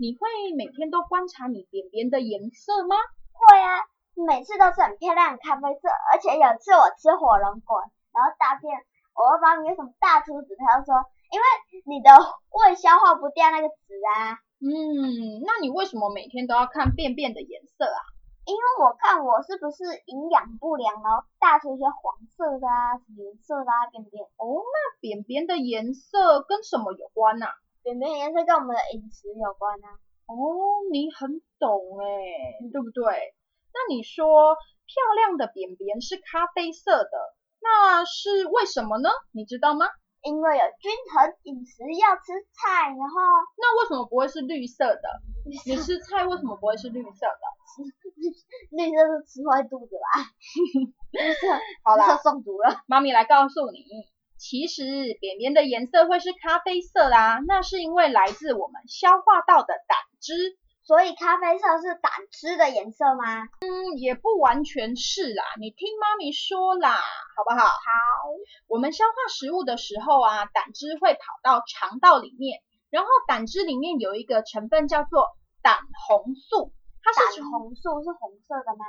你会每天都观察你便便的颜色吗？会啊，每次都是很漂亮的咖啡色，而且有次我吃火龙果，然后大便，我问妈咪有什么大出子，他就说，因为你的胃消化不掉那个籽啊。嗯，那你为什么每天都要看便便的颜色啊？因为我看我是不是营养不良，然后大出一些黄色的啊、颜色的啊便便。哦，那便便的颜色跟什么有关呐？便便颜色跟我们的饮食有关啊。哦，你很懂哎，对不对？那你说漂亮的扁扁是咖啡色的，那是为什么呢？你知道吗？因为有均衡饮食，要吃菜，然后那为什么不会是绿色的？你吃菜为什么不会是绿色的？绿色是吃坏肚子吧？绿色好了，中毒了。妈咪来告诉你，其实便便的颜色会是咖啡色啦，那是因为来自我们消化道的胆汁。所以咖啡色是胆汁的颜色吗？嗯，也不完全是啦，你听妈咪说啦，好不好？好。我们消化食物的时候啊，胆汁会跑到肠道里面，然后胆汁里面有一个成分叫做胆红素，它是胆红素是红色的吗？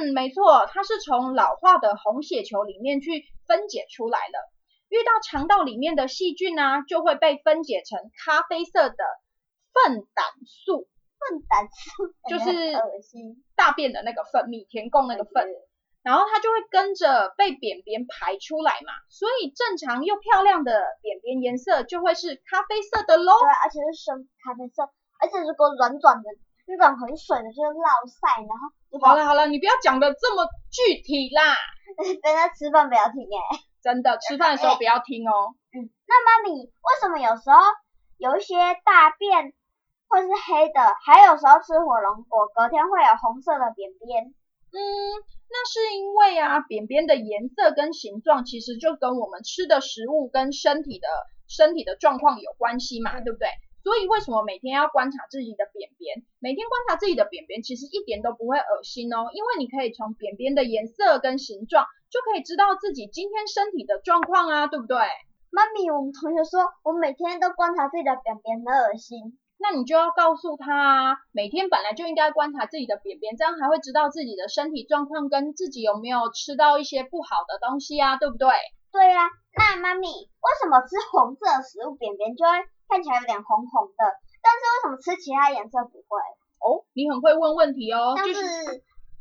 嗯，没错，它是从老化的红血球里面去分解出来的，遇到肠道里面的细菌呢，就会被分解成咖啡色的粪胆素。粪胆素就是大便的那个粪，米田共那个粪，然后它就会跟着被便便排出来嘛，所以正常又漂亮的便便颜色就会是咖啡色的喽。对，而且是深咖啡色，而且如果软软的那种很水的，就是落晒，然后。好了好了，你不要讲的这么具体啦。等下吃饭不要停哎。真的，吃饭的时候不要听哦。嗯，那妈咪为什么有时候有一些大便？会是黑的，还有时候吃火龙果，隔天会有红色的便便。嗯，那是因为啊，便便的颜色跟形状其实就跟我们吃的食物跟身体的身体的状况有关系嘛，对不对？所以为什么每天要观察自己的便便？每天观察自己的便便，其实一点都不会恶心哦，因为你可以从便便的颜色跟形状就可以知道自己今天身体的状况啊，对不对？妈咪，我们同学说我每天都观察自己的便便很恶心。那你就要告诉他，每天本来就应该观察自己的便便，这样还会知道自己的身体状况跟自己有没有吃到一些不好的东西啊，对不对？对呀。那妈咪，为什么吃红色食物便便就会看起来有点红红的，但是为什么吃其他颜色不会？哦，你很会问问题哦，就是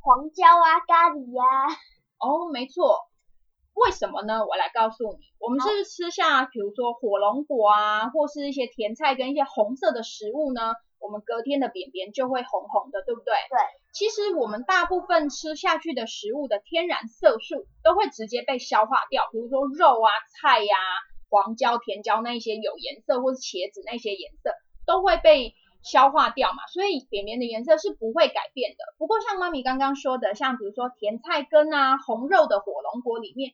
黄椒啊、咖喱呀。哦，没错。为什么呢？我来告诉你，我们是吃下，比如说火龙果啊，或是一些甜菜跟一些红色的食物呢，我们隔天的便便就会红红的，对不对？对。其实我们大部分吃下去的食物的天然色素都会直接被消化掉，比如说肉啊、菜呀、黄椒、甜椒那些有颜色，或是茄子那些颜色都会被消化掉嘛，所以便便的颜色是不会改变的。不过像妈咪刚刚说的，像比如说甜菜根啊、红肉的火龙果里面。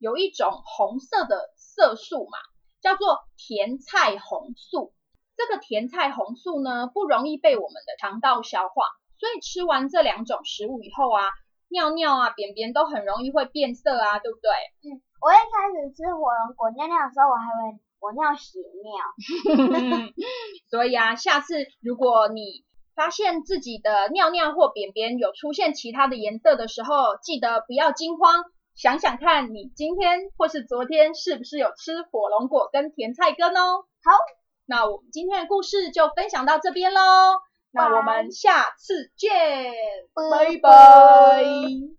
有一种红色的色素嘛，叫做甜菜红素。这个甜菜红素呢，不容易被我们的肠道消化，所以吃完这两种食物以后啊，尿尿啊、便便都很容易会变色啊，对不对？嗯，我一开始吃火龙果尿尿的时候，我还会我尿血尿。所以啊，下次如果你发现自己的尿尿或便便有出现其他的颜色的时候，记得不要惊慌。想想看你今天或是昨天是不是有吃火龙果跟甜菜根哦？好，那我们今天的故事就分享到这边喽。那我们下次见，拜。拜拜